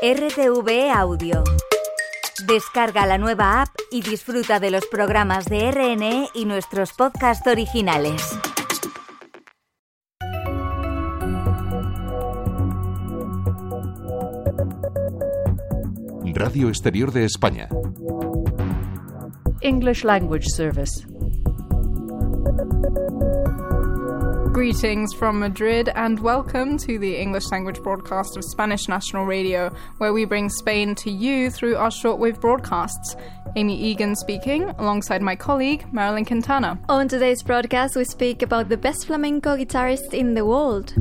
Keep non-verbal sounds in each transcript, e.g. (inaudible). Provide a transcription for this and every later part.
RTV Audio. Descarga la nueva app y disfruta de los programas de RNE y nuestros podcasts originales. Radio Exterior de España. English Language Service. Greetings from Madrid and welcome to the English language broadcast of Spanish National Radio, where we bring Spain to you through our shortwave broadcasts. Amy Egan speaking, alongside my colleague Marilyn Quintana. On today's broadcast, we speak about the best flamenco guitarist in the world.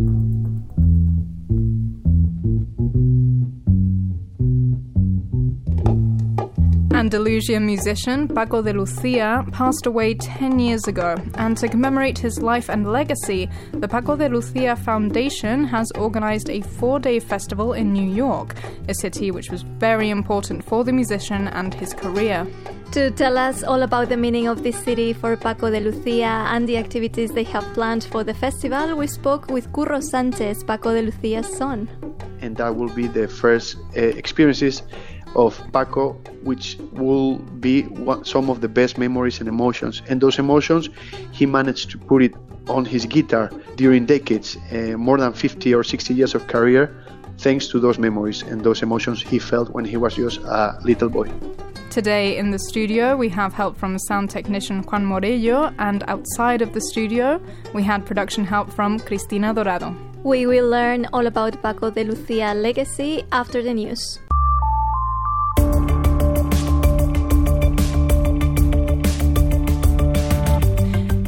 Andalusian musician Paco de Lucia passed away 10 years ago, and to commemorate his life and legacy, the Paco de Lucia Foundation has organized a four day festival in New York, a city which was very important for the musician and his career. To tell us all about the meaning of this city for Paco de Lucia and the activities they have planned for the festival, we spoke with Curro Sanchez, Paco de Lucia's son. And that will be the first uh, experiences of Paco, which will be one, some of the best memories and emotions. And those emotions, he managed to put it on his guitar during decades, uh, more than 50 or 60 years of career, thanks to those memories and those emotions he felt when he was just a little boy. Today in the studio, we have help from sound technician Juan Morello, and outside of the studio, we had production help from Cristina Dorado. We will learn all about Paco de Lucia legacy after the news.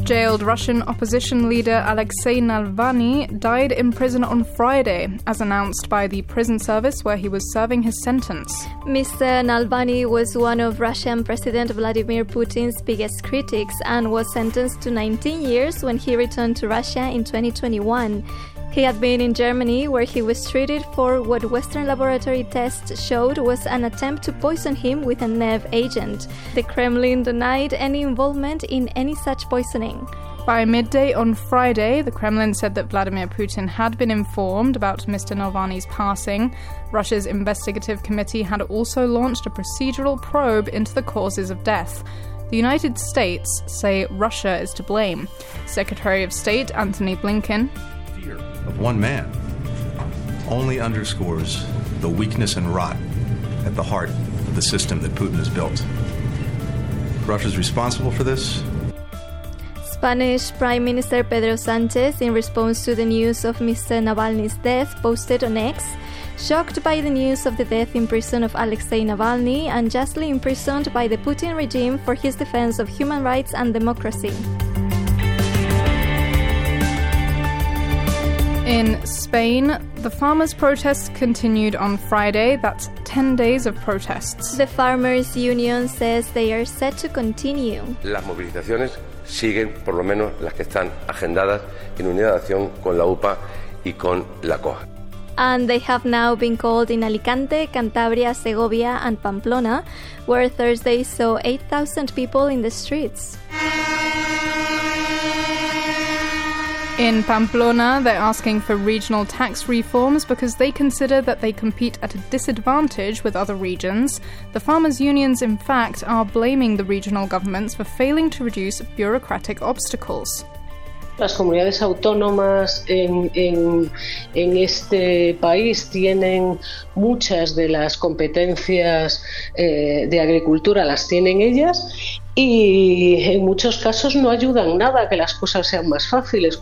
Jailed Russian opposition leader Alexei Navalny died in prison on Friday, as announced by the prison service where he was serving his sentence. Mr. Navalny was one of Russian President Vladimir Putin's biggest critics and was sentenced to 19 years when he returned to Russia in 2021. He had been in Germany, where he was treated for what Western laboratory tests showed was an attempt to poison him with a nerve agent. The Kremlin denied any involvement in any such poisoning. By midday on Friday, the Kremlin said that Vladimir Putin had been informed about Mr. Navalny's passing. Russia's investigative committee had also launched a procedural probe into the causes of death. The United States say Russia is to blame. Secretary of State Antony Blinken of one man only underscores the weakness and rot at the heart of the system that Putin has built. Russia is responsible for this. Spanish Prime Minister Pedro Sanchez, in response to the news of Mr. Navalny's death, posted on X shocked by the news of the death in prison of Alexei Navalny, unjustly imprisoned by the Putin regime for his defense of human rights and democracy. In Spain, the farmers' protests continued on Friday. That's 10 days of protests. The Farmers Union says they are set to continue. Las movilizaciones siguen, por lo menos las que están agendadas, en unidad de acción con la UPA y con la COAG. And they have now been called in Alicante, Cantabria, Segovia, and Pamplona, where Thursday saw 8,000 people in the streets. In Pamplona, they're asking for regional tax reforms because they consider that they compete at a disadvantage with other regions. The farmers' unions, in fact, are blaming the regional governments for failing to reduce bureaucratic obstacles. Las comunidades autónomas en, en, en, este país tienen muchas de las competencias eh, de agricultura, las tienen ellas y en muchos casos no ayudan nada a que las cosas sean más fáciles.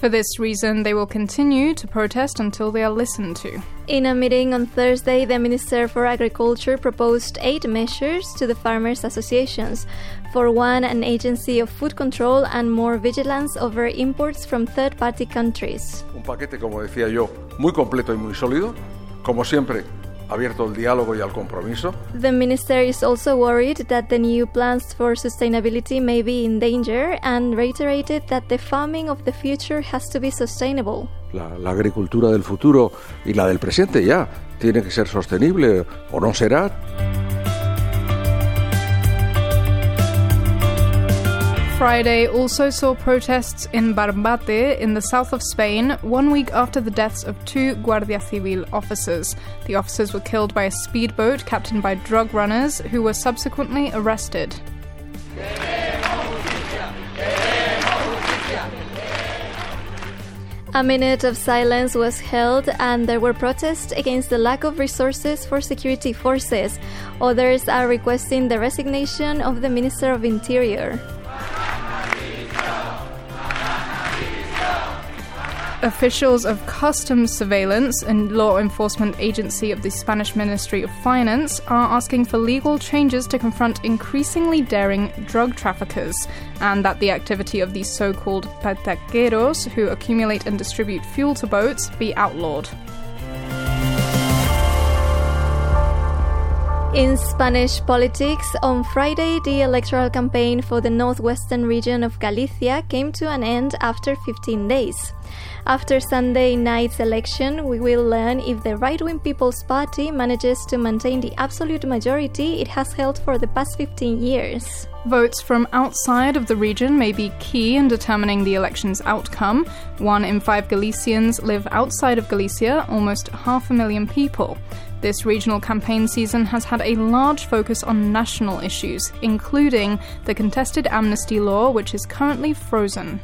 For this reason, they will continue to protest until they are listened to. In a meeting on Thursday, the Minister for Agriculture proposed eight measures to the farmers' associations. For one, an agency of food control and more vigilance over imports from third party countries. Un paquete, como decía yo, muy completo y muy sólido. Como siempre, abierto al diálogo y al compromiso. The minister is also worried that the new plans for sustainability may be in danger and reiterated that the farming of the future has to be sustainable. La, la agricultura del futuro y la del presente ya tiene que ser sostenible o no será. Friday also saw protests in Barbate in the south of Spain one week after the deaths of two Guardia Civil officers. The officers were killed by a speedboat captained by drug runners who were subsequently arrested. A minute of silence was held, and there were protests against the lack of resources for security forces. Others are requesting the resignation of the Minister of Interior. Officials of Customs Surveillance and law enforcement agency of the Spanish Ministry of Finance are asking for legal changes to confront increasingly daring drug traffickers, and that the activity of these so called petaqueros, who accumulate and distribute fuel to boats, be outlawed. In Spanish politics, on Friday, the electoral campaign for the northwestern region of Galicia came to an end after 15 days. After Sunday night's election, we will learn if the right wing People's Party manages to maintain the absolute majority it has held for the past 15 years. Votes from outside of the region may be key in determining the election's outcome. One in five Galicians live outside of Galicia, almost half a million people. This regional campaign season has had a large focus on national issues, including the contested amnesty law, which is currently frozen.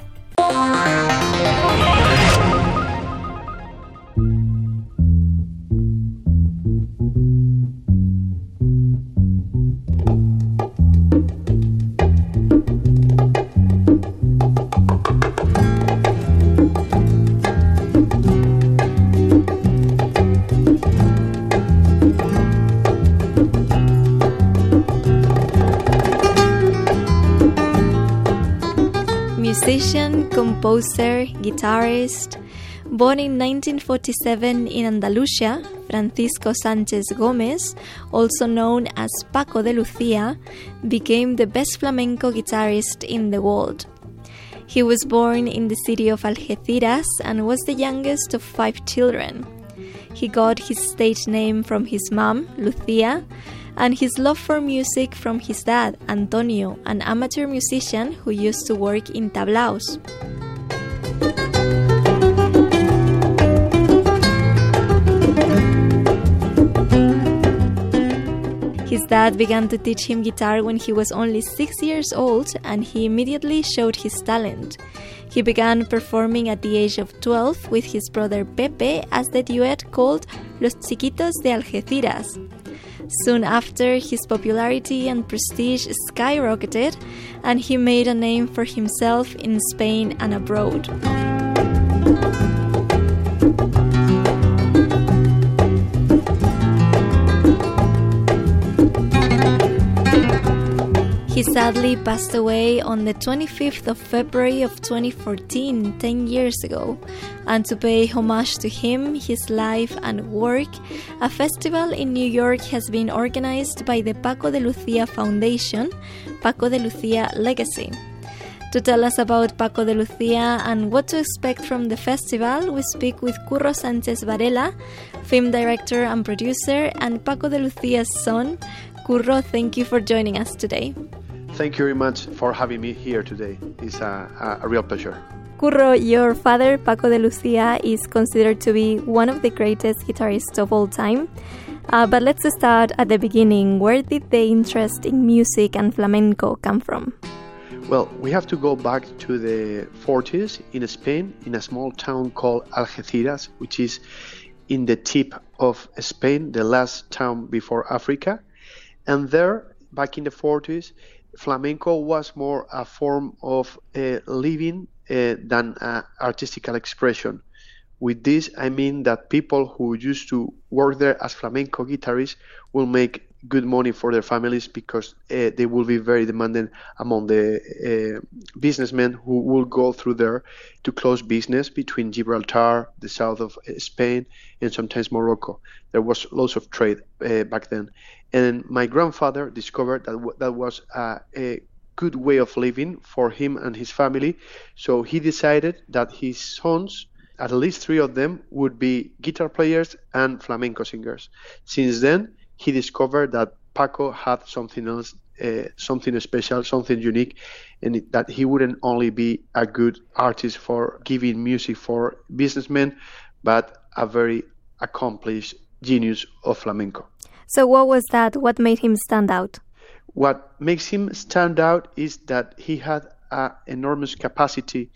Composer, guitarist. Born in 1947 in Andalusia, Francisco Sanchez Gomez, also known as Paco de Lucia, became the best flamenco guitarist in the world. He was born in the city of Algeciras and was the youngest of five children. He got his stage name from his mom, Lucia, and his love for music from his dad, Antonio, an amateur musician who used to work in tablaos. His dad began to teach him guitar when he was only six years old, and he immediately showed his talent. He began performing at the age of 12 with his brother Pepe as the duet called Los Chiquitos de Algeciras. Soon after, his popularity and prestige skyrocketed, and he made a name for himself in Spain and abroad. He sadly passed away on the 25th of February of 2014, 10 years ago. And to pay homage to him, his life and work, a festival in New York has been organized by the Paco de Lucia Foundation, Paco de Lucia Legacy. To tell us about Paco de Lucia and what to expect from the festival, we speak with Curro Sanchez Varela, film director and producer, and Paco de Lucia's son. Curro, thank you for joining us today. Thank you very much for having me here today. It's a, a, a real pleasure. Curro, your father, Paco de Lucia, is considered to be one of the greatest guitarists of all time. Uh, but let's start at the beginning. Where did the interest in music and flamenco come from? Well, we have to go back to the 40s in Spain, in a small town called Algeciras, which is in the tip of Spain, the last town before Africa. And there, back in the 40s, flamenco was more a form of uh, living uh, than uh, artistical expression. With this, I mean that people who used to work there as flamenco guitarists will make good money for their families because uh, they will be very demanding among the uh, businessmen who will go through there to close business between Gibraltar, the south of uh, Spain, and sometimes Morocco. There was lots of trade uh, back then. And my grandfather discovered that w- that was a, a good way of living for him and his family. So he decided that his sons, at least three of them, would be guitar players and flamenco singers. Since then, he discovered that Paco had something else uh, something special, something unique, and it, that he wouldn't only be a good artist for giving music for businessmen, but a very accomplished genius of flamenco. So, what was that? What made him stand out? What makes him stand out is that he had an enormous capacity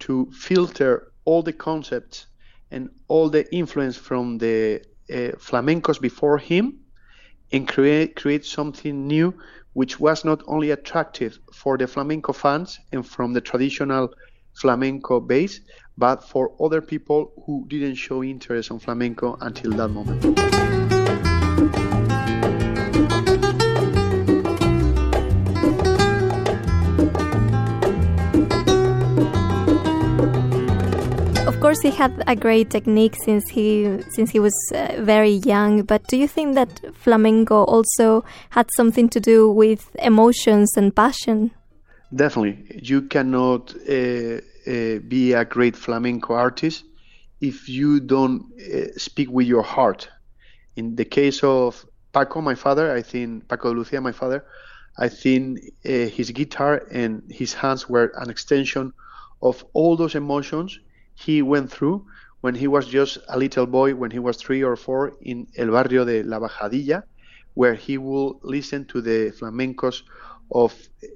to filter all the concepts and all the influence from the uh, flamencos before him and create create something new which was not only attractive for the flamenco fans and from the traditional flamenco base but for other people who didn't show interest on flamenco until that moment. Course, he had a great technique since he since he was uh, very young. But do you think that flamenco also had something to do with emotions and passion? Definitely, you cannot uh, uh, be a great flamenco artist if you don't uh, speak with your heart. In the case of Paco, my father, I think Paco Lucia, my father, I think uh, his guitar and his hands were an extension of all those emotions he went through when he was just a little boy, when he was three or four, in El Barrio de La Bajadilla, where he will listen to the flamencos of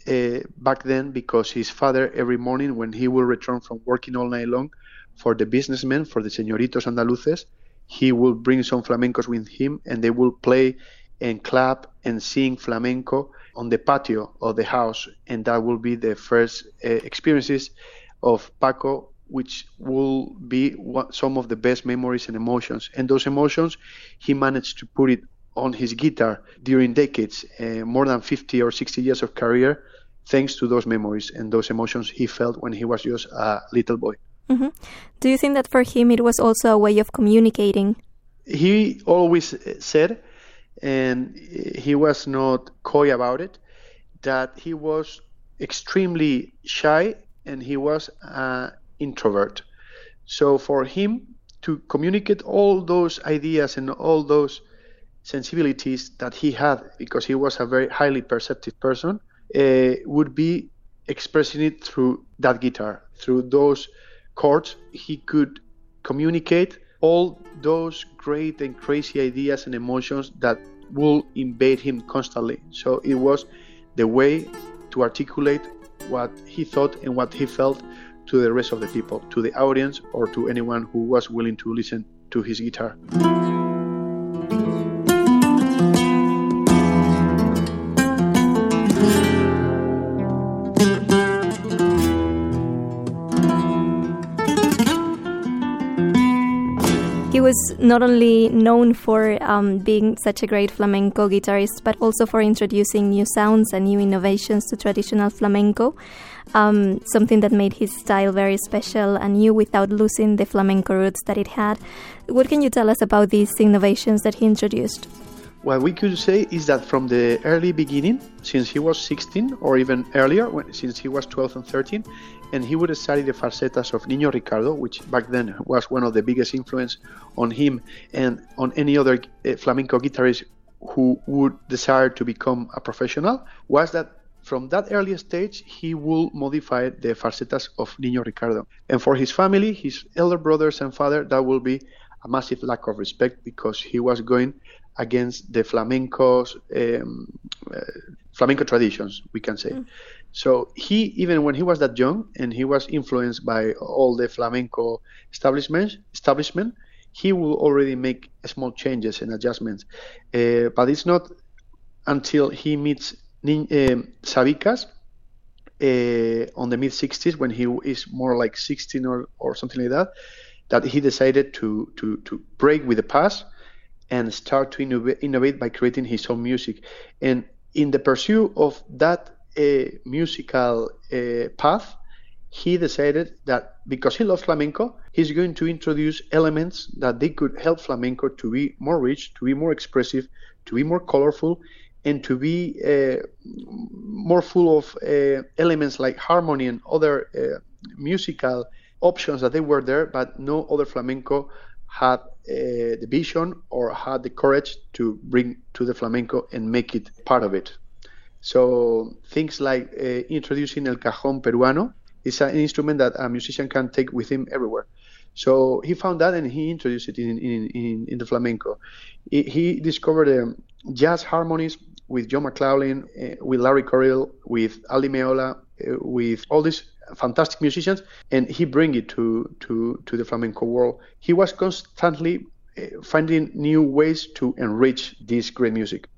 uh, back then because his father, every morning when he will return from working all night long for the businessmen, for the señoritos andaluces, he will bring some flamencos with him and they will play and clap and sing flamenco on the patio of the house. And that will be the first uh, experiences of Paco which will be what, some of the best memories and emotions. And those emotions, he managed to put it on his guitar during decades, uh, more than 50 or 60 years of career, thanks to those memories and those emotions he felt when he was just a little boy. Mm-hmm. Do you think that for him it was also a way of communicating? He always said, and he was not coy about it, that he was extremely shy and he was uh, introvert. So for him to communicate all those ideas and all those sensibilities that he had, because he was a very highly perceptive person, uh, would be expressing it through that guitar, through those chords. He could communicate all those great and crazy ideas and emotions that will invade him constantly. So it was the way to articulate what he thought and what he felt to the rest of the people, to the audience, or to anyone who was willing to listen to his guitar. Was not only known for um, being such a great flamenco guitarist, but also for introducing new sounds and new innovations to traditional flamenco um, something that made his style very special and new without losing the flamenco roots that it had. What can you tell us about these innovations that he introduced? What we could say is that from the early beginning, since he was 16 or even earlier, when, since he was 12 and 13, and he would study the falsetas of Nino Ricardo, which back then was one of the biggest influence on him and on any other uh, flamenco guitarist who would desire to become a professional, was that from that early stage, he will modify the falsetas of Nino Ricardo. And for his family, his elder brothers and father, that will be a massive lack of respect because he was going against the flamenco's um, uh, flamenco traditions, we can say. Mm. So he, even when he was that young and he was influenced by all the flamenco establishment, establishment, he will already make small changes and adjustments. Uh, but it's not until he meets uh, Sabicas uh, on the mid 60s when he is more like 16 or, or something like that, that he decided to, to, to break with the past and start to innovate, innovate by creating his own music. And in the pursuit of that uh, musical uh, path, he decided that because he loves flamenco, he's going to introduce elements that they could help flamenco to be more rich, to be more expressive, to be more colorful, and to be uh, more full of uh, elements like harmony and other uh, musical options that they were there, but no other flamenco had the vision or had the courage to bring to the flamenco and make it part of it. So things like uh, introducing el cajón peruano is an instrument that a musician can take with him everywhere. So he found that and he introduced it in, in, in, in the flamenco. He, he discovered um, jazz harmonies with John McLaughlin, uh, with Larry Coryell, with Al Di Meola, uh, with all these fantastic musicians, and he bring it to, to, to the flamenco world. He was constantly uh, finding new ways to enrich this great music.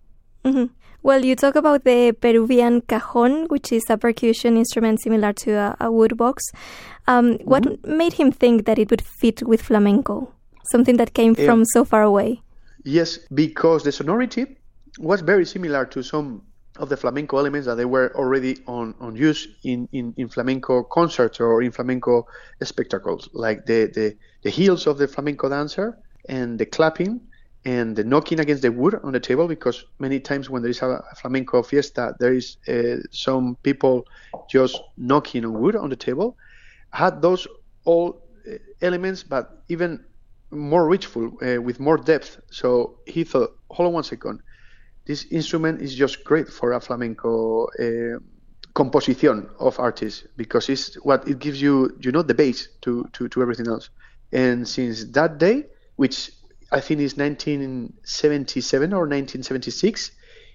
Mm-hmm. Well, you talk about the Peruvian cajon, which is a percussion instrument similar to a, a woodbox. Um, mm-hmm. What made him think that it would fit with flamenco? Something that came from so far away. Yes, because the sonority was very similar to some of the flamenco elements that they were already on, on use in, in, in flamenco concerts or in flamenco spectacles, like the, the, the heels of the flamenco dancer and the clapping and the knocking against the wood on the table because many times when there is a flamenco fiesta there is uh, some people just knocking on wood on the table had those all uh, elements but even more richful uh, with more depth. So he thought hold on one second this instrument is just great for a flamenco uh, composition of artists because it's what it gives you you know the base to, to, to everything else and since that day which I think is 1977 or 1976.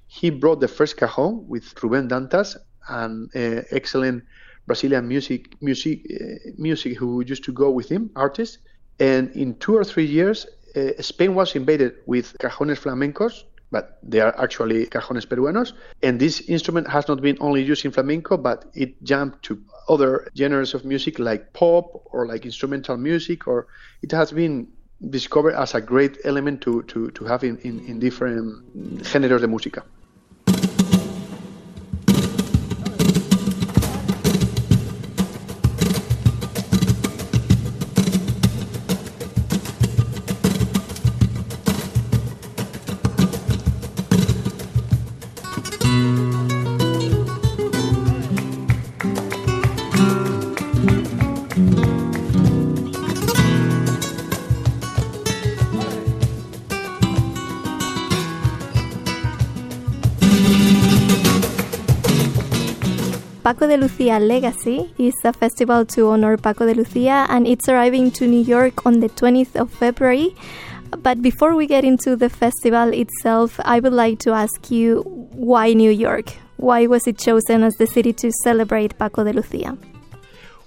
He brought the first cajon with Ruben Dantas, an uh, excellent Brazilian music music uh, music who used to go with him, artist. And in two or three years, uh, Spain was invaded with cajones flamencos, but they are actually cajones peruanos. And this instrument has not been only used in flamenco, but it jumped to other genres of music like pop or like instrumental music, or it has been discovered as a great element to, to, to have in, in, in different géneros de música. Paco de Lucia Legacy is a festival to honor Paco de Lucia and it's arriving to New York on the 20th of February. But before we get into the festival itself, I would like to ask you why New York? Why was it chosen as the city to celebrate Paco de Lucia?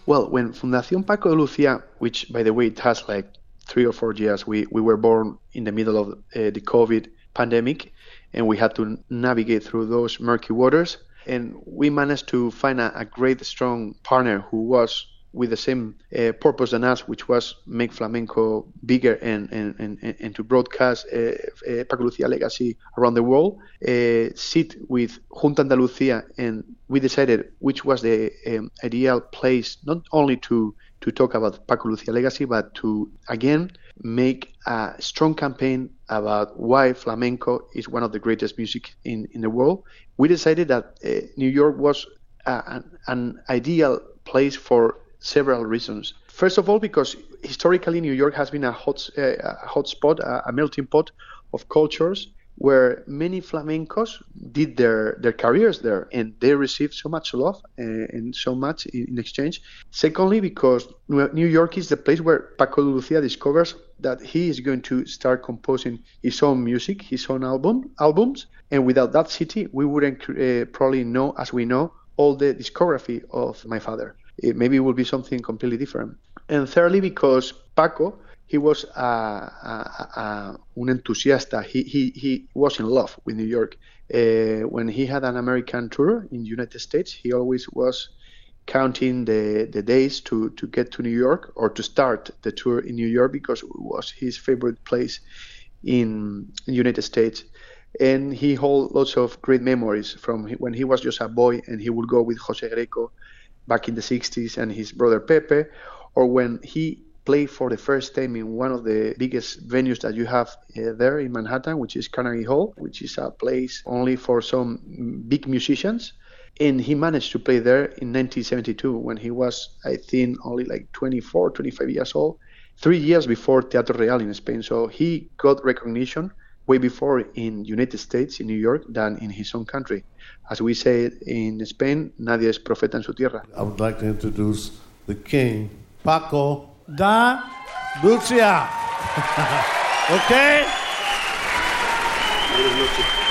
Well, when Fundación Paco de Lucia, which by the way it has like three or four years, we, we were born in the middle of uh, the COVID pandemic and we had to navigate through those murky waters and we managed to find a, a great, strong partner who was with the same uh, purpose than us, which was make flamenco bigger and and, and, and to broadcast uh, uh, Paco Lucia legacy around the world. Uh, sit with Junta Andalucía, and we decided which was the um, ideal place not only to to talk about Paco Lucia legacy, but to again make a strong campaign about why flamenco is one of the greatest music in, in the world. We decided that uh, New York was an, an ideal place for several reasons. First of all, because historically New York has been a hot, uh, a hot spot, a, a melting pot of cultures where many flamencos did their, their careers there and they received so much love uh, and so much in, in, exchange. Secondly, because New York is the place where Paco de Lucia discovers that he is going to start composing his own music, his own album albums, and without that city, we wouldn't uh, probably know, as we know, all the discography of my father. It, maybe it would be something completely different. And thirdly, because Paco he was a, a, un entusiasta. He, he, he was in love with New York. Uh, when he had an American tour in the United States, he always was counting the, the days to, to get to New York or to start the tour in New York because it was his favorite place in the United States. And he holds lots of great memories from when he was just a boy and he would go with Jose Greco back in the 60s and his brother Pepe, or when he play for the first time in one of the biggest venues that you have uh, there in Manhattan, which is Carnegie Hall, which is a place only for some big musicians. And he managed to play there in 1972 when he was, I think, only like 24, 25 years old, three years before Teatro Real in Spain. So he got recognition way before in United States, in New York, than in his own country. As we say in Spain, nadie es profeta en su tierra. I would like to introduce the king, Paco da Lucia. (laughs) okay? For those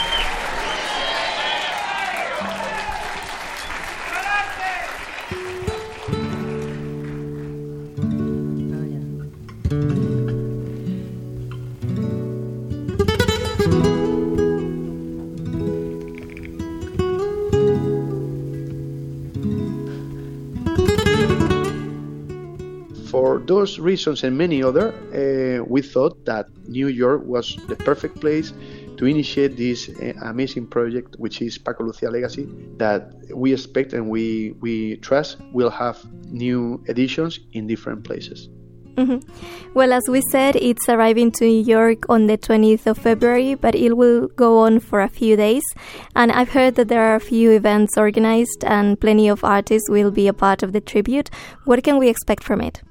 reasons and many other, uh, we thought that New York was the perfect place to initiate this uh, amazing project, which is Paco Lucia Legacy, that we expect and we, we trust will have new editions in different places. Mhm. Well, as we said, it's arriving to New York on the 20th of February, but it will go on for a few days. And I've heard that there are a few events organized and plenty of artists will be a part of the tribute. What can we expect from it?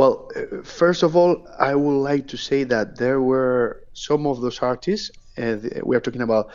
Well, first of all, I would like to say that there were some of those artists, uh, we are talking about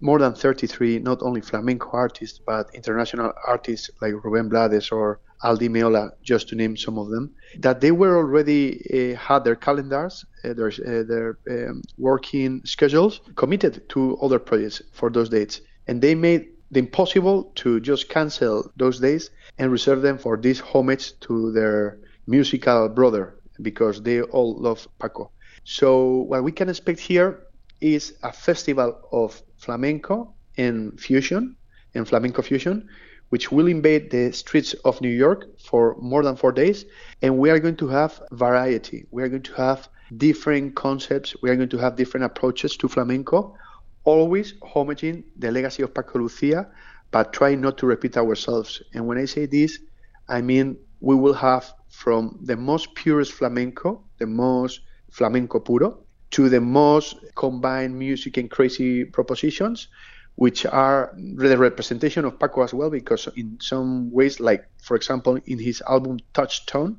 more than 33, not only flamenco artists, but international artists like Rubén Blades or Al Di Meola, just to name some of them, that they were already uh, had their calendars, uh, their, uh, their um, working schedules committed to other projects for those dates. And they made the impossible to just cancel those days and reserve them for this homage to their musical brother because they all love Paco. So what we can expect here is a festival of flamenco and fusion and flamenco fusion which will invade the streets of New York for more than 4 days and we are going to have variety. We are going to have different concepts, we are going to have different approaches to flamenco, always homaging the legacy of Paco Lucia but trying not to repeat ourselves. And when I say this, I mean we will have from the most purest flamenco, the most flamenco puro, to the most combined music and crazy propositions, which are the representation of Paco as well, because in some ways, like for example, in his album Touchstone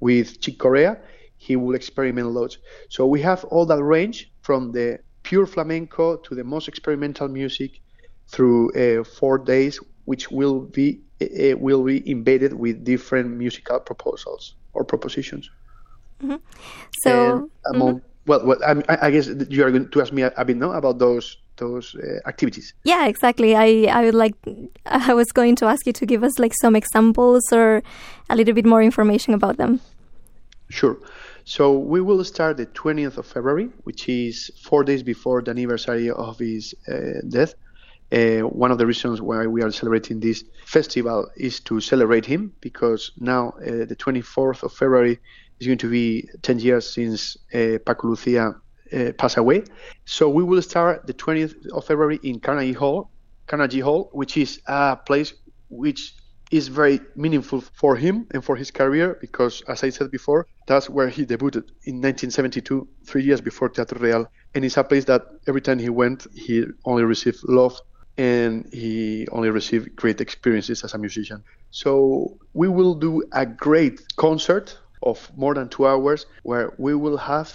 with Chick Corea, he will experiment loads. So we have all that range from the pure flamenco to the most experimental music through uh, four days, which will be uh, will be embedded with different musical proposals or propositions. So, And among, well, well I, I guess you are going to ask me a, a bit no about those those uh, activities. yeah, exactly. I, I would like, (laughs) I was going to ask you to give us like some examples or a little bit more information about them. Sure. So we will start the 20th of February, which is four days before the anniversary of his uh, death. Uh, one of the reasons why we are celebrating this festival is to celebrate him because now uh, the 24th of February is going to be 10 years since uh, Paco Lucia uh, passed away. So we will start the 20th of February in Carnegie Hall, Carnegie Hall, which is a place which is very meaningful for him and for his career because, as I said before, that's where he debuted in 1972, three years before Teatro Real. And it's a place that every time he went, he only received love and he only received great experiences as a musician. So we will do a great concert of more than two hours where we will have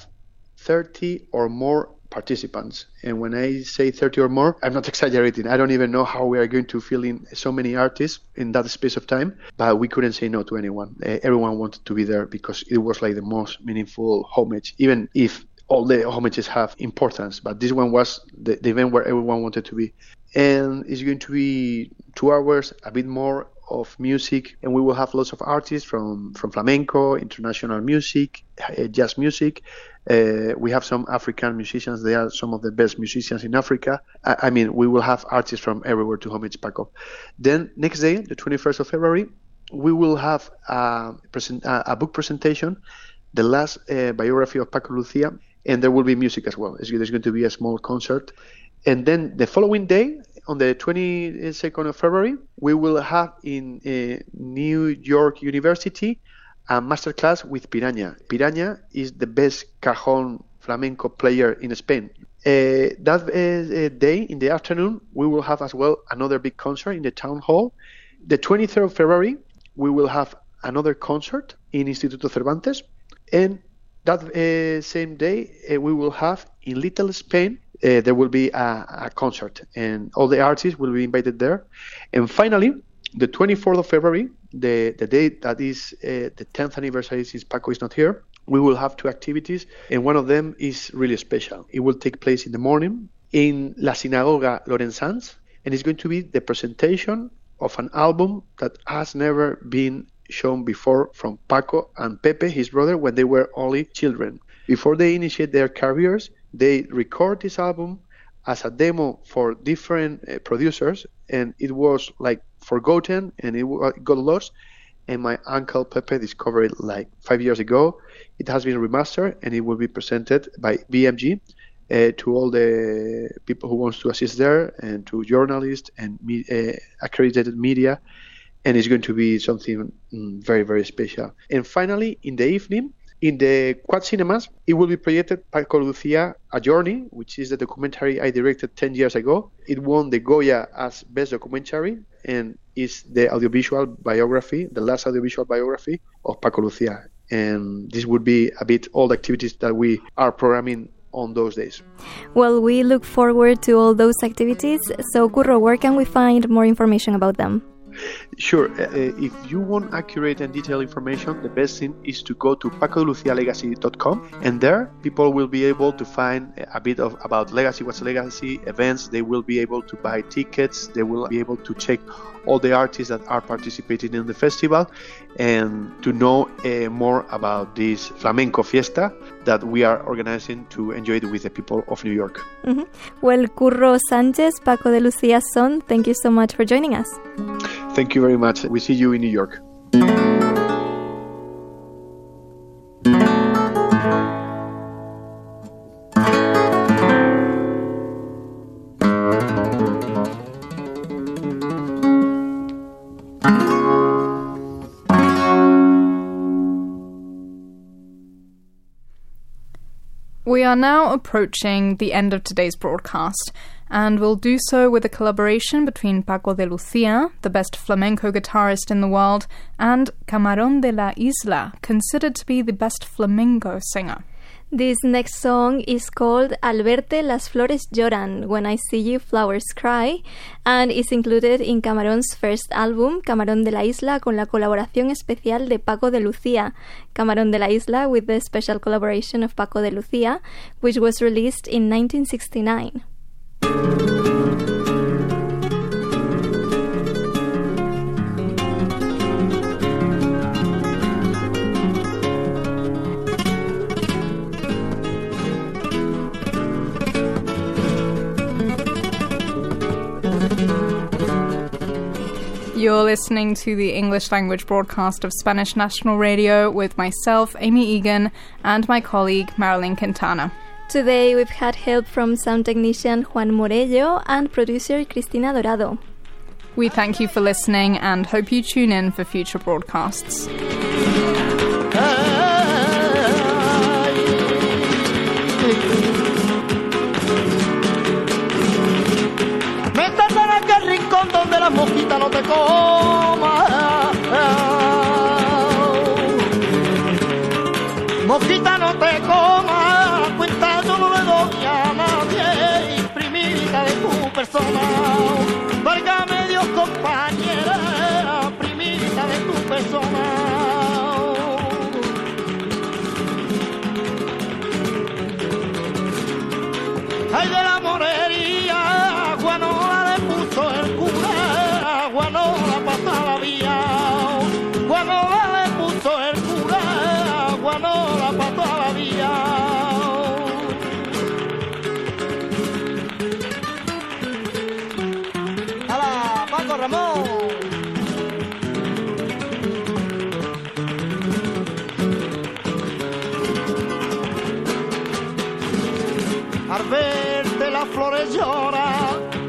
30 or more participants. And when I say 30 or more, I'm not (laughs) exaggerating. I don't even know how we are going to fill in so many artists in that space of time, but we couldn't say no to anyone. Uh, everyone wanted to be there because it was like the most meaningful homage, even if all the homages have importance, but this one was the, the event where everyone wanted to be. And it's going to be two hours, a bit more of music, and we will have lots of artists from, from flamenco, international music, uh, jazz music. Uh, we have some African musicians. They are some of the best musicians in Africa. I, I mean, we will have artists from everywhere to homage Paco. Then next day, the 21st of February, we will have a, present, a, a book presentation, the last uh, biography of Paco Lucia, and there will be music as well. There's going to be a small concert. And then the following day, on the 22nd of February, we will have in uh, New York University a masterclass with Piranha. Piranha is the best cajon flamenco player in Spain. Uh, that uh, day in the afternoon, we will have as well another big concert in the town hall. The 23rd of February, we will have another concert in Instituto Cervantes. And That uh, same day, uh, we will have in Little Spain, uh, there will be a, a, concert, and all the artists will be invited there. And finally, the 24th of February, the, the day that is uh, the 10th anniversary since Paco is not here, we will have two activities, and one of them is really special. It will take place in the morning in La Sinagoga Lorenzans, and it's going to be the presentation of an album that has never been shown before from Paco and Pepe, his brother, when they were only children. Before they initiate their careers, they record this album as a demo for different uh, producers, and it was like forgotten and it, got lost. And my uncle Pepe discovered it like five years ago. It has been remastered and it will be presented by BMG uh, to all the people who wants to assist there and to journalists and me, uh, accredited media and it's going to be something mm, very very special and finally in the evening in the Quad Cinemas, it will be projected Paco Lucia, A Journey, which is the documentary I directed 10 years ago. It won the Goya as Best Documentary and is the audiovisual biography, the last audiovisual biography of Paco Lucia. And this would be a bit all the activities that we are programming on those days. Well, we look forward to all those activities. So, Curro, where can we find more information about them? Sure. Uh, uh, if you want accurate and detailed information, the best thing is to go to pacolucialegacy.com, and there people will be able to find a bit of about Legacy What's Legacy events. They will be able to buy tickets. They will be able to check all the artists that are participating in the festival and to know uh, more about this flamenco fiesta that we are organizing to enjoy it with the people of New York. Mm-hmm. Well, Curro Sanchez, Paco de Lucia Son, thank you so much for joining us. Thank you very much. We see you in New York. Are now approaching the end of today's broadcast, and we'll do so with a collaboration between Paco de Lucia, the best flamenco guitarist in the world, and Camarón de la Isla, considered to be the best flamenco singer. This next song is called Al verte las flores lloran, When I See You Flowers Cry, and is included in Camarón's first album, Camarón de la Isla, con la colaboración especial de Paco de Lucía, Camarón de la Isla with the special collaboration of Paco de Lucía, which was released in 1969. You're listening to the English language broadcast of Spanish National Radio with myself, Amy Egan, and my colleague, Marilyn Quintana. Today we've had help from sound technician Juan Morello and producer Cristina Dorado. We thank you for listening and hope you tune in for future broadcasts. からも来たのでこま Mosquita no te coma, Mosquita no te coma, la cuenta solo de dos a nadie, primita de tu persona. Verte las flores llora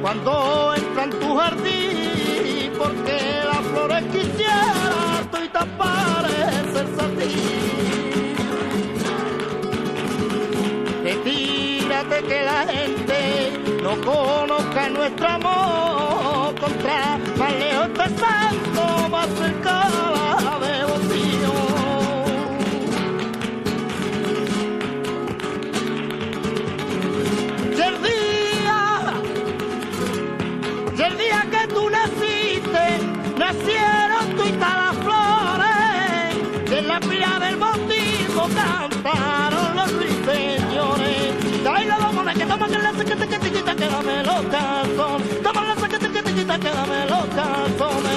cuando entra en tu jardín, porque las flores quisiera tú y te a ti. Retírate que la gente no conozca nuestro amor, contra más lejos te santo, más cerca que te quita que dame los. Toma la saca que te quita que dame los.